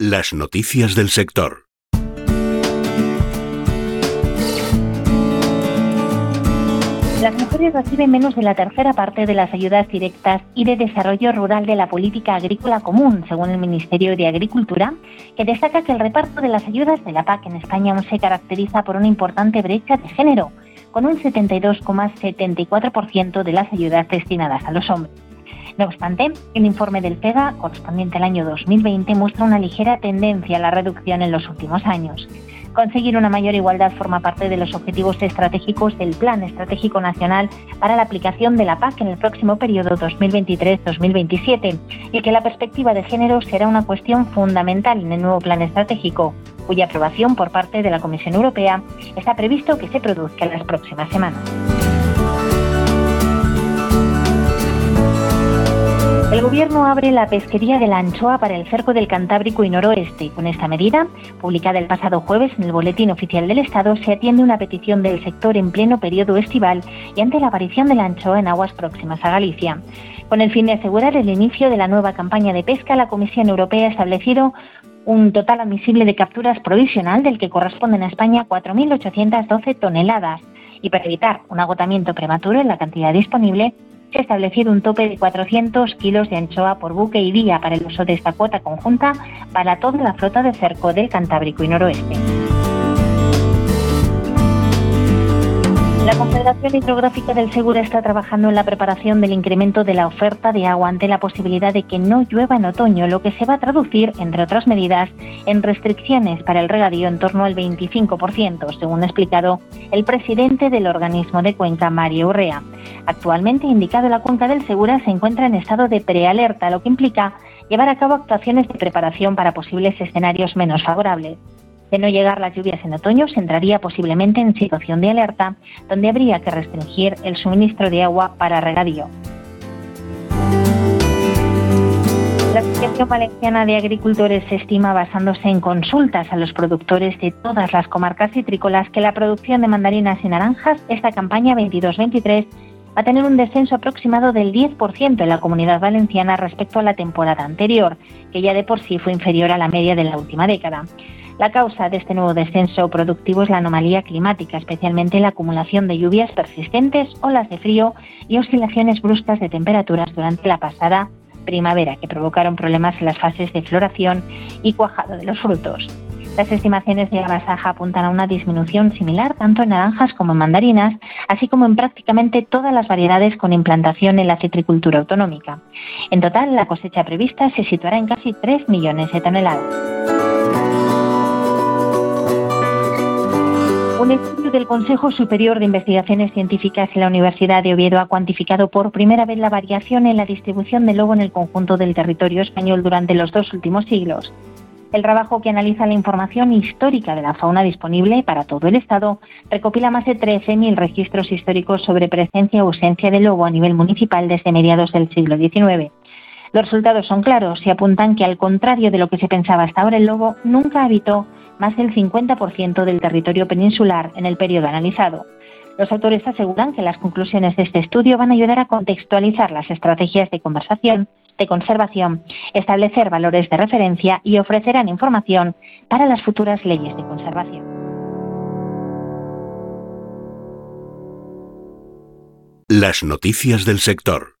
Las noticias del sector. Las mujeres reciben menos de la tercera parte de las ayudas directas y de desarrollo rural de la política agrícola común, según el Ministerio de Agricultura, que destaca que el reparto de las ayudas de la PAC en España se caracteriza por una importante brecha de género, con un 72,74% de las ayudas destinadas a los hombres. No obstante, el informe del PEGA, correspondiente al año 2020, muestra una ligera tendencia a la reducción en los últimos años. Conseguir una mayor igualdad forma parte de los objetivos estratégicos del Plan Estratégico Nacional para la aplicación de la PAC en el próximo periodo 2023-2027 y que la perspectiva de género será una cuestión fundamental en el nuevo Plan Estratégico, cuya aprobación por parte de la Comisión Europea está previsto que se produzca en las próximas semanas. El Gobierno abre la pesquería de la anchoa para el cerco del Cantábrico y Noroeste. Con esta medida, publicada el pasado jueves en el Boletín Oficial del Estado, se atiende una petición del sector en pleno periodo estival y ante la aparición de la anchoa en aguas próximas a Galicia. Con el fin de asegurar el inicio de la nueva campaña de pesca, la Comisión Europea ha establecido un total admisible de capturas provisional del que corresponden a España 4.812 toneladas. Y para evitar un agotamiento prematuro en la cantidad disponible, se ha establecido un tope de 400 kilos de anchoa por buque y día para el uso de esta cuota conjunta para toda la flota de cerco del Cantábrico y Noroeste. La Confederación Hidrográfica del Segura está trabajando en la preparación del incremento de la oferta de agua ante la posibilidad de que no llueva en otoño, lo que se va a traducir, entre otras medidas, en restricciones para el regadío en torno al 25%, según ha explicado el presidente del organismo de Cuenca, Mario Urrea. Actualmente, indicado la cuenca del Segura se encuentra en estado de prealerta, lo que implica llevar a cabo actuaciones de preparación para posibles escenarios menos favorables. De no llegar las lluvias en otoño, se entraría posiblemente en situación de alerta, donde habría que restringir el suministro de agua para regadío. La Asociación Valenciana de Agricultores estima, basándose en consultas a los productores de todas las comarcas citrícolas, que la producción de mandarinas y naranjas esta campaña 22-23 va a tener un descenso aproximado del 10% en la comunidad valenciana respecto a la temporada anterior, que ya de por sí fue inferior a la media de la última década. La causa de este nuevo descenso productivo es la anomalía climática, especialmente la acumulación de lluvias persistentes, olas de frío y oscilaciones bruscas de temperaturas durante la pasada primavera, que provocaron problemas en las fases de floración y cuajado de los frutos. Las estimaciones de Abasaja apuntan a una disminución similar tanto en naranjas como en mandarinas, así como en prácticamente todas las variedades con implantación en la citricultura autonómica. En total, la cosecha prevista se situará en casi 3 millones de toneladas. Un estudio del Consejo Superior de Investigaciones Científicas y la Universidad de Oviedo ha cuantificado por primera vez la variación en la distribución del lobo en el conjunto del territorio español durante los dos últimos siglos. El trabajo que analiza la información histórica de la fauna disponible para todo el Estado recopila más de 13.000 registros históricos sobre presencia o ausencia de lobo a nivel municipal desde mediados del siglo XIX. Los resultados son claros y apuntan que, al contrario de lo que se pensaba hasta ahora, el lobo nunca habitó más del 50% del territorio peninsular en el periodo analizado. Los autores aseguran que las conclusiones de este estudio van a ayudar a contextualizar las estrategias de conversación, de conservación, establecer valores de referencia y ofrecerán información para las futuras leyes de conservación. Las noticias del sector.